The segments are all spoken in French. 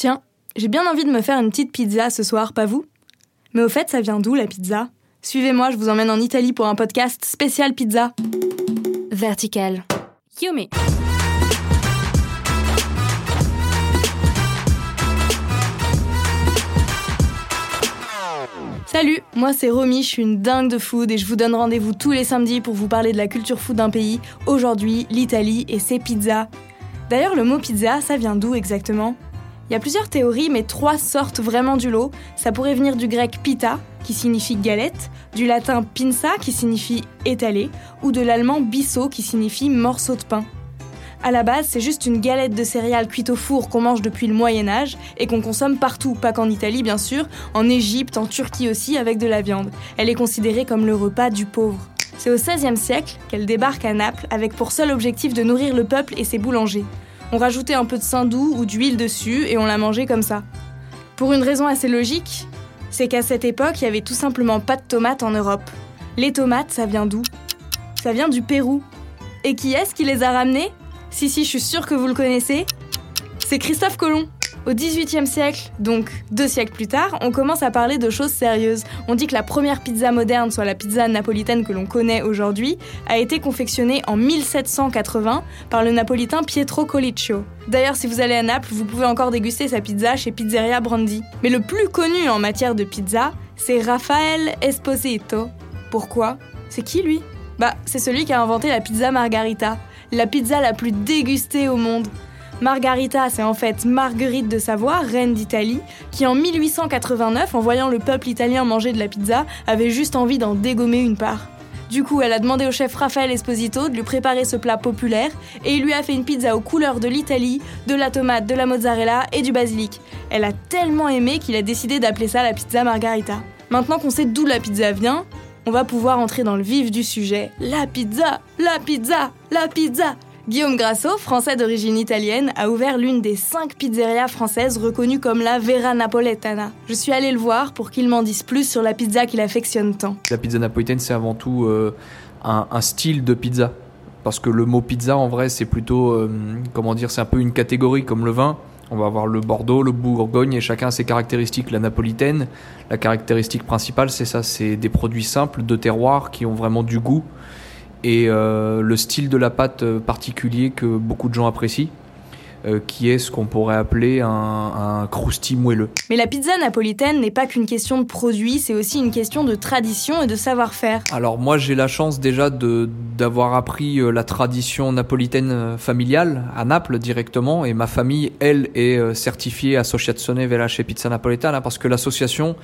Tiens, j'ai bien envie de me faire une petite pizza ce soir, pas vous? Mais au fait, ça vient d'où la pizza? Suivez-moi, je vous emmène en Italie pour un podcast spécial pizza. Vertical. Yumi. Salut, moi c'est Romy, je suis une dingue de food et je vous donne rendez-vous tous les samedis pour vous parler de la culture food d'un pays. Aujourd'hui, l'Italie et ses pizzas. D'ailleurs, le mot pizza, ça vient d'où exactement? Il y a plusieurs théories, mais trois sortent vraiment du lot. Ça pourrait venir du grec pita, qui signifie galette, du latin pinza, qui signifie étalé, ou de l'allemand bisso, qui signifie morceau de pain. À la base, c'est juste une galette de céréales cuite au four qu'on mange depuis le Moyen Âge et qu'on consomme partout, pas qu'en Italie bien sûr, en Égypte, en Turquie aussi avec de la viande. Elle est considérée comme le repas du pauvre. C'est au XVIe siècle qu'elle débarque à Naples avec pour seul objectif de nourrir le peuple et ses boulangers. On rajoutait un peu de saindoux ou d'huile dessus et on la mangeait comme ça. Pour une raison assez logique, c'est qu'à cette époque, il y avait tout simplement pas de tomates en Europe. Les tomates, ça vient d'où? Ça vient du Pérou. Et qui est-ce qui les a ramenées? Si, si, je suis sûre que vous le connaissez. C'est Christophe Colomb. Au XVIIIe siècle, donc deux siècles plus tard, on commence à parler de choses sérieuses. On dit que la première pizza moderne, soit la pizza napolitaine que l'on connaît aujourd'hui, a été confectionnée en 1780 par le napolitain Pietro Colicchio. D'ailleurs, si vous allez à Naples, vous pouvez encore déguster sa pizza chez Pizzeria Brandi. Mais le plus connu en matière de pizza, c'est Raphaël Esposito. Pourquoi? C'est qui lui? Bah, c'est celui qui a inventé la pizza margarita la pizza la plus dégustée au monde. Margarita, c'est en fait Marguerite de Savoie, reine d'Italie, qui en 1889, en voyant le peuple italien manger de la pizza, avait juste envie d'en dégommer une part. Du coup, elle a demandé au chef Raphaël Esposito de lui préparer ce plat populaire et il lui a fait une pizza aux couleurs de l'Italie, de la tomate, de la mozzarella et du basilic. Elle a tellement aimé qu'il a décidé d'appeler ça la pizza margarita. Maintenant qu'on sait d'où la pizza vient, on va pouvoir entrer dans le vif du sujet. La pizza, la pizza, la pizza. Guillaume Grasso, français d'origine italienne, a ouvert l'une des cinq pizzerias françaises reconnues comme la Vera Napoletana. Je suis allée le voir pour qu'il m'en dise plus sur la pizza qu'il affectionne tant. La pizza napolitaine, c'est avant tout euh, un, style de pizza. Parce que le mot pizza, en vrai, c'est plutôt, euh, comment dire, c'est un peu une catégorie comme le vin. On va avoir le Bordeaux, le Bourgogne et chacun a ses caractéristiques. La napolitaine, la caractéristique principale, c'est ça, c'est des produits simples de terroir qui ont vraiment du goût et euh, le style de la pâte particulier que beaucoup de gens apprécient. Euh, qui est ce qu'on pourrait appeler un, un crousti moelleux. Mais la pizza napolitaine n'est pas qu'une question de produit, c'est aussi une question de tradition et de savoir-faire. Alors moi j'ai la chance déjà d'avoir appris euh, la tradition napolitaine euh, familiale à Naples directement et ma famille elle est certifiée Associazione Velace Pizza Napoletana parce que l'association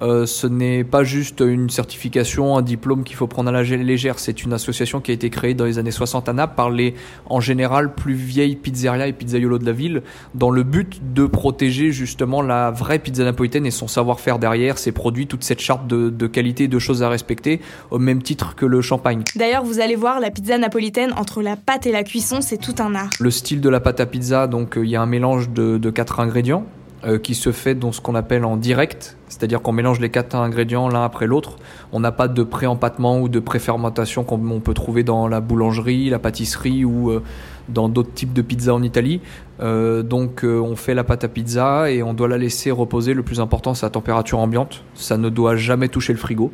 ce n'est pas juste une certification, un diplôme qu'il faut prendre à la légère, c'est une association qui a été créée dans les années 60 à Naples par les en général plus vieilles pizzerias et pizzerias de la ville, dans le but de protéger justement la vraie pizza napolitaine et son savoir-faire derrière, ses produits, toute cette charte de, qualité, de choses à respecter, au même titre que le champagne. D'ailleurs, vous allez voir, la pizza napolitaine, entre la pâte et la cuisson, c'est tout un art. Le style de la pâte à pizza, donc euh, il y a un mélange de, quatre ingrédients. Euh, qui se fait dans ce qu'on appelle en direct, c'est-à-dire qu'on mélange les quatre ingrédients l'un après l'autre. On n'a pas de pré-empattement ou de pré-fermentation comme on peut trouver dans la boulangerie, la pâtisserie ou euh, dans d'autres types de pizzas en Italie. Euh, donc on fait la pâte à pizza et on doit la laisser reposer. Le plus important, c'est la température ambiante. Ça ne doit jamais toucher le frigo.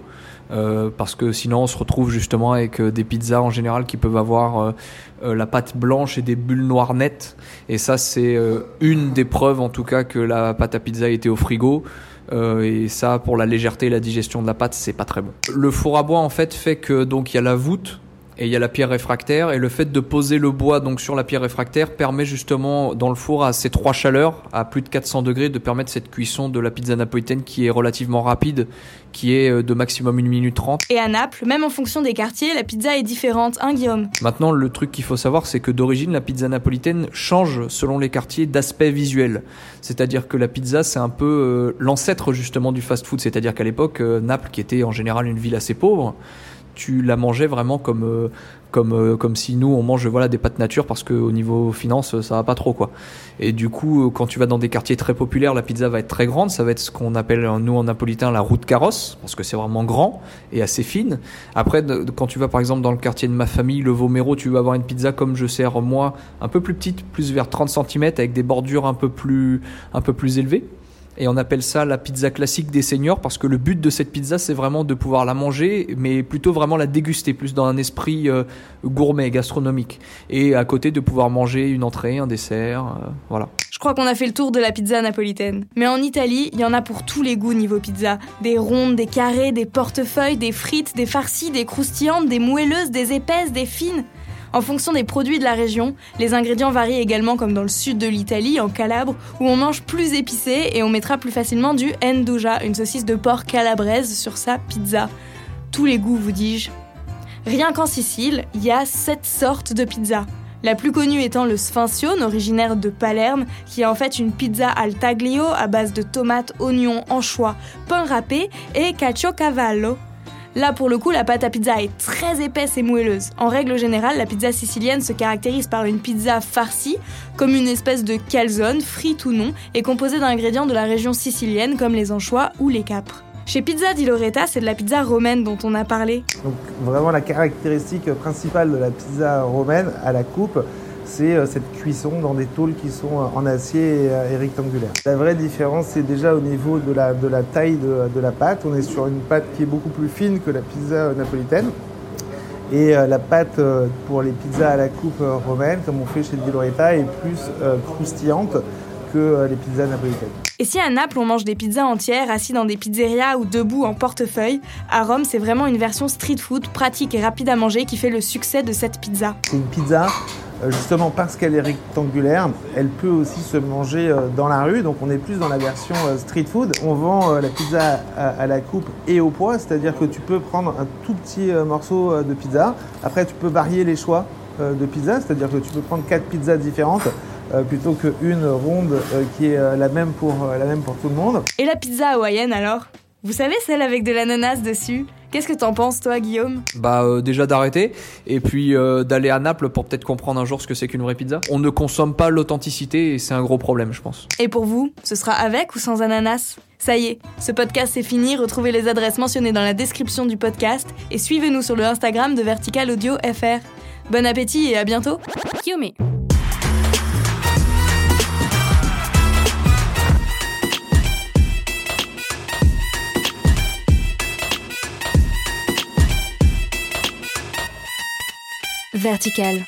Euh, parce que sinon on se retrouve justement avec des pizzas en général qui peuvent avoir la pâte blanche et des bulles noires nettes. Et ça c'est une des preuves en tout cas que la pâte à pizza était au frigo. et ça, pour la légèreté et la digestion de la pâte, c'est pas très bon. Le four à bois, en fait, fait que donc il y a la voûte et il y a la pierre réfractaire et le fait de poser le bois donc sur la pierre réfractaire permet justement dans le four à ces trois chaleurs à plus de 400 degrés de permettre cette cuisson de la pizza napolitaine qui est relativement rapide qui est euh, de maximum 1 minute 30 et à Naples même en fonction des quartiers la pizza est différente. Hein Guillaume? Maintenant le truc qu'il faut savoir c'est que d'origine la pizza napolitaine change selon les quartiers d'aspect visuel. C'est-à-dire que la pizza c'est un peu euh, l'ancêtre justement du fast food c'est-à-dire qu'à l'époque euh, Naples qui était en général une ville assez pauvre tu la mangeais vraiment comme comme, euh, comme si nous on mange voilà des pâtes nature parce qu'au niveau finance ça va pas trop quoi. Et du coup quand tu vas dans des quartiers très populaires la pizza va être très grande, ça va être ce qu'on appelle nous en napolitain la route carrosse parce que c'est vraiment grand et assez fine. Après quand tu vas par exemple dans le quartier de ma famille, le Vomero, tu vas avoir une pizza comme je sers moi, un peu plus petite, plus vers 30 cm avec des bordures un peu plus un peu plus élevées et on appelle ça la pizza classique des seniors parce que le but de cette pizza c'est vraiment de pouvoir la manger mais plutôt vraiment la déguster plus dans un esprit euh, gourmet gastronomique et à côté de pouvoir manger une entrée un dessert euh, voilà je crois qu'on a fait le tour de la pizza napolitaine. Mais en Italie, il y en a pour tous les goûts niveau pizza. Des rondes, des carrés, des portefeuilles, des frites, des farcies, des croustillantes, des moelleuses, des épaisses, des fines. En fonction des produits de la région, les ingrédients varient également comme dans le sud de l'Italie, en Calabre, où on mange plus épicé et on mettra plus facilement du nduja, une saucisse de porc calabraise, sur sa pizza. Tous les goûts, vous dis-je. Rien qu'en Sicile, il y a sept sortes de pizza. La plus connue étant le Sfincione, originaire de Palerme, qui est en fait une pizza al taglio à base de tomates, oignons, anchois, pain râpé et cavallo. Là, pour le coup, la pâte à pizza est très épaisse et moelleuse. En règle générale, la pizza sicilienne se caractérise par une pizza farcie, comme une espèce de calzone, frite ou non, et composée d'ingrédients de la région sicilienne comme les anchois ou les capres. Chez Pizza di Loretta, c'est de la pizza romaine dont on a parlé. Donc vraiment la caractéristique principale de la pizza romaine à la coupe, c'est euh, cette cuisson dans des tôles qui sont euh, en acier euh, et, rectangulaires. La vraie différence, c'est déjà au niveau de la, de la taille de, la pâte. On est sur une pâte qui est beaucoup plus fine que la pizza napolitaine. Et la pâte pour les pizzas à la coupe romaine, comme on fait chez Di Loretta, est plus croustillante que les pizzas napolitaines. Et si à Naples on mange des pizzas entières assis dans des pizzerias ou debout en portefeuille, à Rome c'est vraiment une version street food pratique et rapide à manger qui fait le succès de cette pizza. C'est une pizza justement parce qu'elle est rectangulaire, elle peut aussi se manger euh, dans la rue. Donc on est plus dans la version euh, street food. On vend la pizza à la coupe et au poids, c'est-à-dire que tu peux prendre un tout petit morceau de pizza. Après, tu peux varier les choix de pizza, c'est-à-dire que tu peux prendre quatre pizzas différentes. plutôt qu'une ronde qui est la même, pour, la même pour tout le monde. Et la pizza hawaïenne alors? Vous savez celle avec de l'ananas dessus? Qu'est-ce que t'en penses, toi, Guillaume? Bah, euh, déjà d'arrêter, et puis euh, d'aller à Naples pour peut-être comprendre un jour ce que c'est qu'une vraie pizza. On ne consomme pas l'authenticité, et c'est un gros problème, je pense. Et pour vous, ce sera avec ou sans ananas? Ça y est, ce podcast est fini. Retrouvez les adresses mentionnées dans la description du podcast et suivez-nous sur le Instagram de Vertical Audio FR. Bon appétit et à bientôt. Guillaume. Vertical